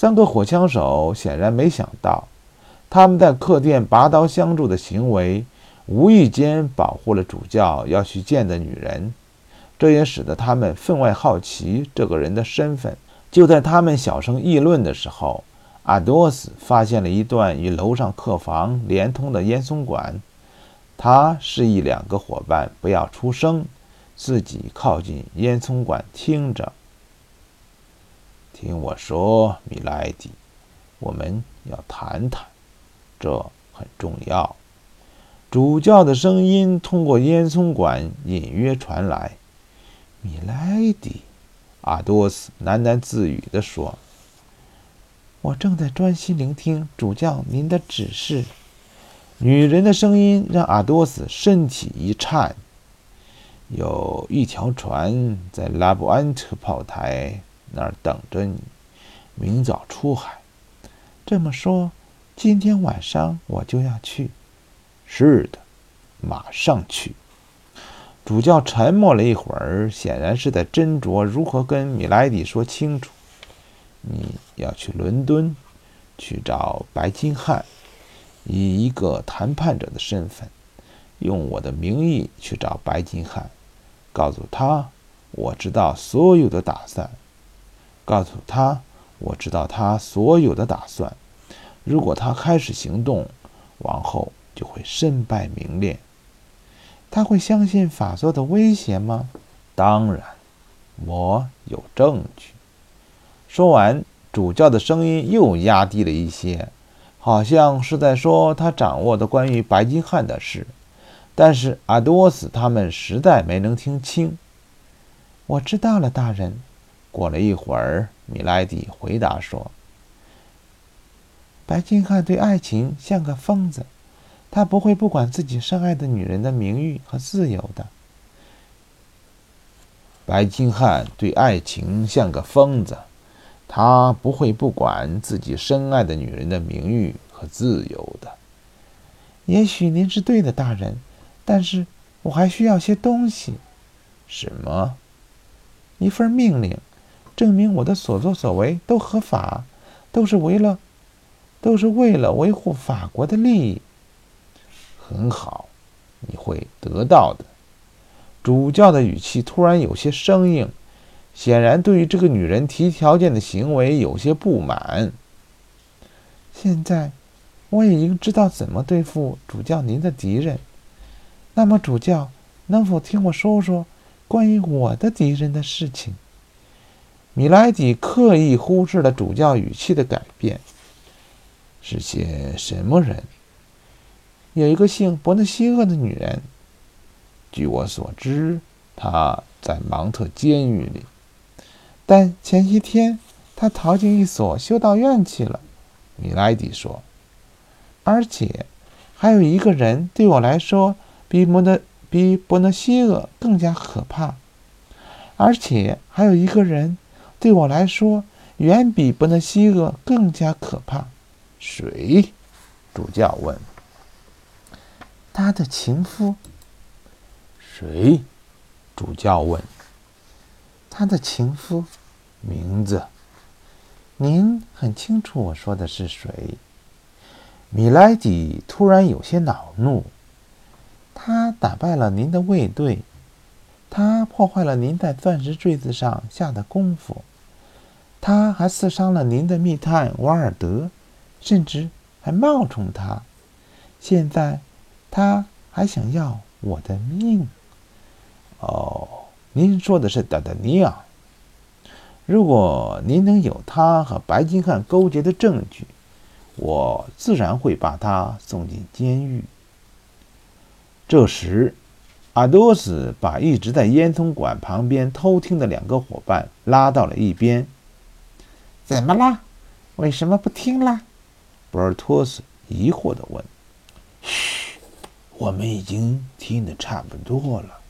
三个火枪手显然没想到，他们在客店拔刀相助的行为，无意间保护了主教要去见的女人。这也使得他们分外好奇这个人的身份。就在他们小声议论的时候，阿多斯发现了一段与楼上客房连通的烟囱管。他示意两个伙伴不要出声，自己靠近烟囱管听着。听我说，米莱迪，我们要谈谈，这很重要。主教的声音通过烟囱管隐约传来。米莱迪，阿多斯喃喃自语地说：“我正在专心聆听主教您的指示。”女人的声音让阿多斯身体一颤。有一条船在拉布安特炮台那儿等着你，明早出海。这么说，今天晚上我就要去。是的，马上去。主教沉默了一会儿，显然是在斟酌如何跟米莱迪说清楚。你要去伦敦，去找白金汉，以一个谈判者的身份，用我的名义去找白金汉，告诉他我知道所有的打算，告诉他我知道他所有的打算。如果他开始行动，往后就会身败名裂。他会相信法座的威胁吗？当然，我有证据。说完，主教的声音又压低了一些，好像是在说他掌握的关于白金汉的事。但是阿多斯他们实在没能听清。我知道了，大人。过了一会儿，米莱迪回答说：“白金汉对爱情像个疯子。”他不会不管自己深爱的女人的名誉和自由的。白金汉对爱情像个疯子，他不会不管自己深爱的女人的名誉和自由的。也许您是对的，大人，但是我还需要些东西。什么？一份命令，证明我的所作所为都合法，都是为了，都是为了维护法国的利益。很好，你会得到的。主教的语气突然有些生硬，显然对于这个女人提条件的行为有些不满。现在我已经知道怎么对付主教您的敌人。那么，主教能否听我说说关于我的敌人的事情？米莱迪刻意忽视了主教语气的改变。是些什么人？有一个姓伯纳西厄的女人，据我所知，她在芒特监狱里，但前些天她逃进一所修道院去了。米莱迪说：“而且还有一个人对我来说比莫德比伯纳西厄更加可怕，而且还有一个人对我来说远比伯纳西厄更加可怕。”谁？主教问。他的情夫？谁？主教问。他的情夫，名字？您很清楚我说的是谁？米莱迪突然有些恼怒。他打败了您的卫队，他破坏了您在钻石坠子上下的功夫，他还刺伤了您的密探瓦尔德，甚至还冒充他。现在。他还想要我的命。哦，您说的是达达尼亚。如果您能有他和白金汉勾结的证据，我自然会把他送进监狱。这时，阿多斯把一直在烟囱管旁边偷听的两个伙伴拉到了一边。怎么啦？为什么不听啦？博尔托斯疑惑地问。嘘。我们已经听得差不多了，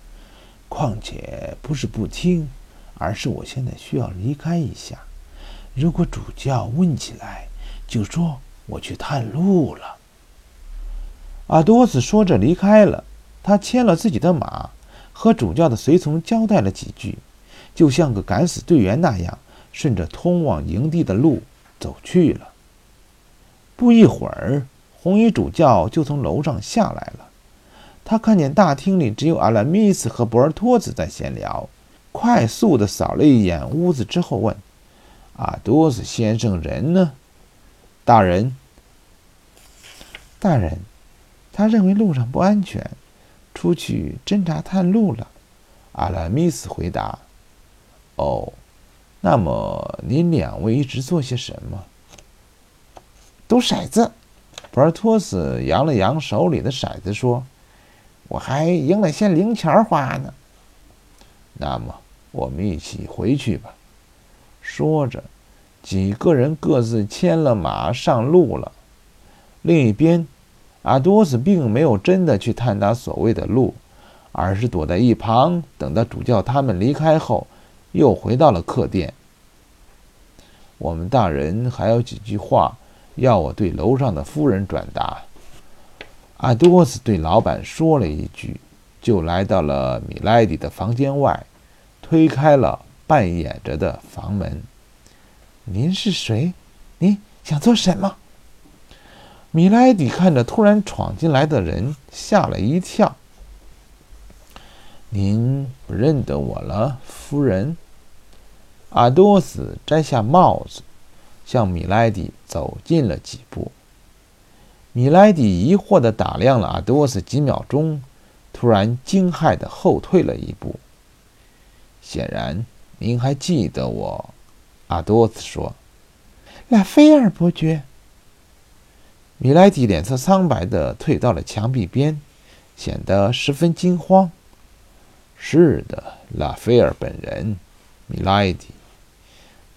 况且不是不听，而是我现在需要离开一下。如果主教问起来，就说我去探路了。阿多斯说着离开了，他牵了自己的马，和主教的随从交代了几句，就像个敢死队员那样，顺着通往营地的路走去了。不一会儿，红衣主教就从楼上下来了。他看见大厅里只有阿拉米斯和博尔托斯在闲聊，快速地扫了一眼屋子之后问：“阿多斯先生人呢？”大人，大人，他认为路上不安全，出去侦察探路了。阿拉米斯回答：“哦，那么您两位一直做些什么？”赌骰子。博尔托斯扬了扬手里的骰子说。我还赢了些零钱花呢。那么，我们一起回去吧。说着，几个人各自牵了马上路了。另一边，阿多斯并没有真的去探他所谓的路，而是躲在一旁，等到主教他们离开后，又回到了客店。我们大人还有几句话要我对楼上的夫人转达。阿多斯对老板说了一句，就来到了米莱迪的房间外，推开了半掩着的房门。“您是谁？您想做什么？”米莱迪看着突然闯进来的人，吓了一跳。“您不认得我了，夫人？”阿多斯摘下帽子，向米莱迪走近了几步。米莱迪疑惑地打量了阿多斯几秒钟，突然惊骇地后退了一步。显然，您还记得我，阿多斯说：“拉斐尔伯爵。”米莱迪脸色苍白地退到了墙壁边，显得十分惊慌。“是的，拉斐尔本人，米莱迪，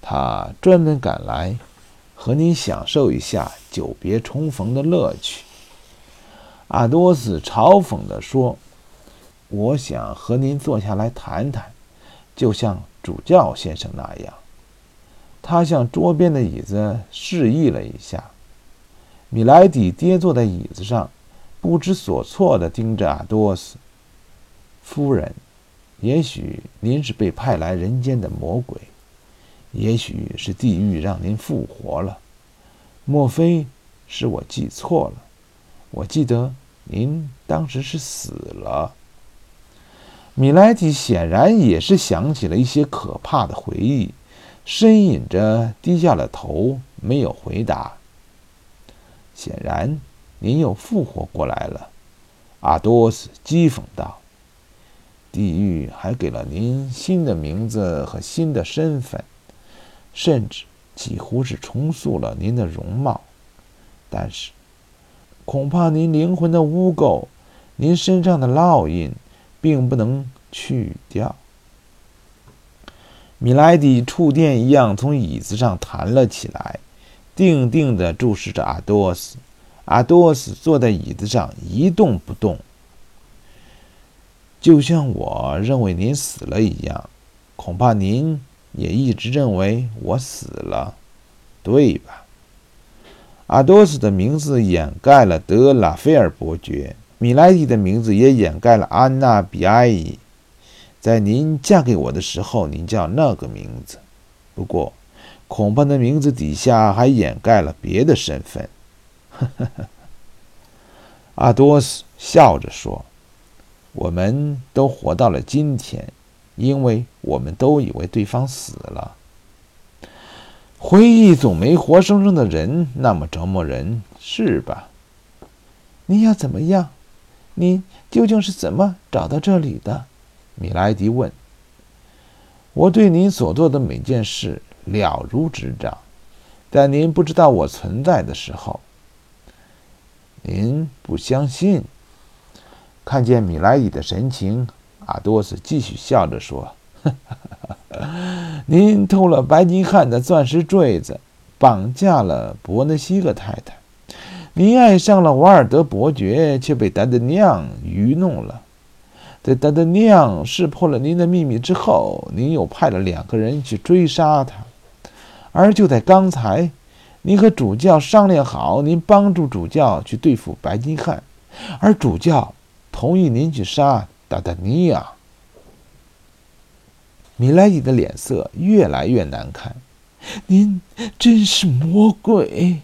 他专门赶来。”和您享受一下久别重逢的乐趣，阿多斯嘲讽地说：“我想和您坐下来谈谈，就像主教先生那样。”他向桌边的椅子示意了一下。米莱迪跌坐在椅子上，不知所措地盯着阿多斯。夫人，也许您是被派来人间的魔鬼。也许是地狱让您复活了，莫非是我记错了？我记得您当时是死了。米莱蒂显然也是想起了一些可怕的回忆，呻吟着低下了头，没有回答。显然，您又复活过来了，阿多斯讥讽道。地狱还给了您新的名字和新的身份。甚至几乎是重塑了您的容貌，但是恐怕您灵魂的污垢，您身上的烙印，并不能去掉。米莱迪触电一样从椅子上弹了起来，定定地注视着阿多斯。阿多斯坐在椅子上一动不动，就像我认为您死了一样。恐怕您。也一直认为我死了，对吧？阿多斯的名字掩盖了德拉菲尔伯爵，米莱蒂的名字也掩盖了安娜比埃伊。在您嫁给我的时候，您叫那个名字。不过，恐怕那名字底下还掩盖了别的身份。呵呵呵。阿多斯笑着说：“我们都活到了今天。”因为我们都以为对方死了，回忆总没活生生的人那么折磨人，是吧？你要怎么样？你究竟是怎么找到这里的？米莱迪问。我对您所做的每件事了如指掌，但您不知道我存在的时候，您不相信。看见米莱迪的神情。阿多斯继续笑着说：“ 您偷了白金汉的钻石坠子，绑架了伯纳西克太太，您爱上了瓦尔德伯爵，却被达德酿愚弄了。在达德酿识破了您的秘密之后，您又派了两个人去追杀他。而就在刚才，您和主教商量好，您帮助主教去对付白金汉，而主教同意您去杀。”达达尼亚，米莱迪的脸色越来越难看。您真是魔鬼。”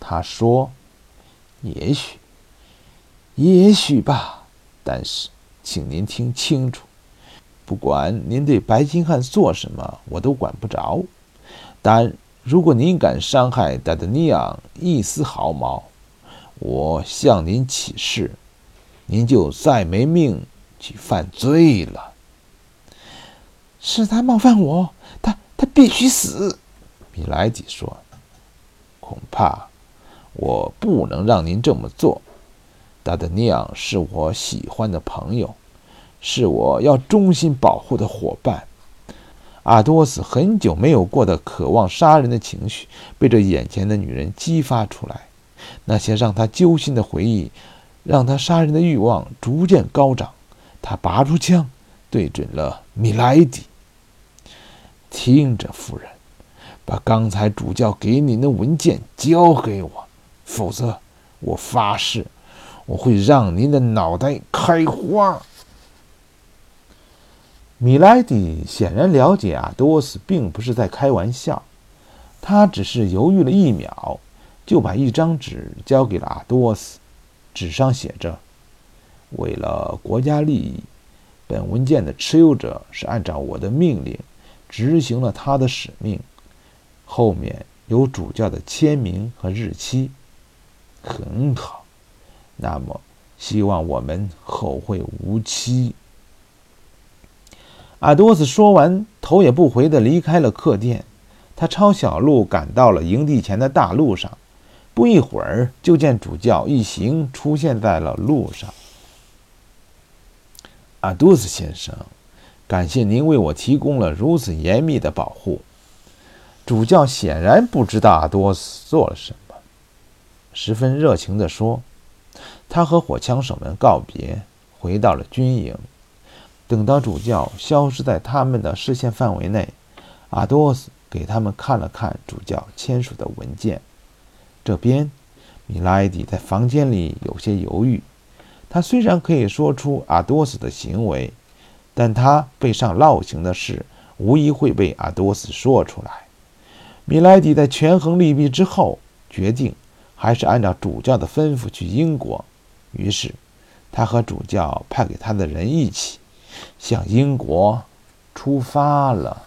他说：“也许，也许吧。但是，请您听清楚，不管您对白金汉做什么，我都管不着。但如果您敢伤害达达尼昂一丝毫毛，我向您起誓，您就再没命去犯罪了。是他冒犯我，他他必须死。”米莱迪说，“恐怕。”我不能让您这么做，达德尼昂是我喜欢的朋友，是我要忠心保护的伙伴。阿多斯很久没有过的渴望杀人的情绪被这眼前的女人激发出来，那些让他揪心的回忆，让他杀人的欲望逐渐高涨。他拔出枪，对准了米莱迪。听着，夫人，把刚才主教给您的文件交给我。否则，我发誓，我会让您的脑袋开花。米莱迪显然了解阿多斯并不是在开玩笑，他只是犹豫了一秒，就把一张纸交给了阿多斯，纸上写着：“为了国家利益，本文件的持有者是按照我的命令执行了他的使命。”后面有主教的签名和日期。很好，那么希望我们后会无期。阿多斯说完，头也不回地离开了客店。他抄小路赶到了营地前的大路上，不一会儿就见主教一行出现在了路上。阿多斯先生，感谢您为我提供了如此严密的保护。主教显然不知道阿多斯做了什么。十分热情地说：“他和火枪手们告别，回到了军营。等到主教消失在他们的视线范围内，阿多斯给他们看了看主教签署的文件。这边，米拉迪在房间里有些犹豫。他虽然可以说出阿多斯的行为，但他背上烙刑的事无疑会被阿多斯说出来。米莱迪在权衡利弊之后，决定。”还是按照主教的吩咐去英国，于是他和主教派给他的人一起向英国出发了。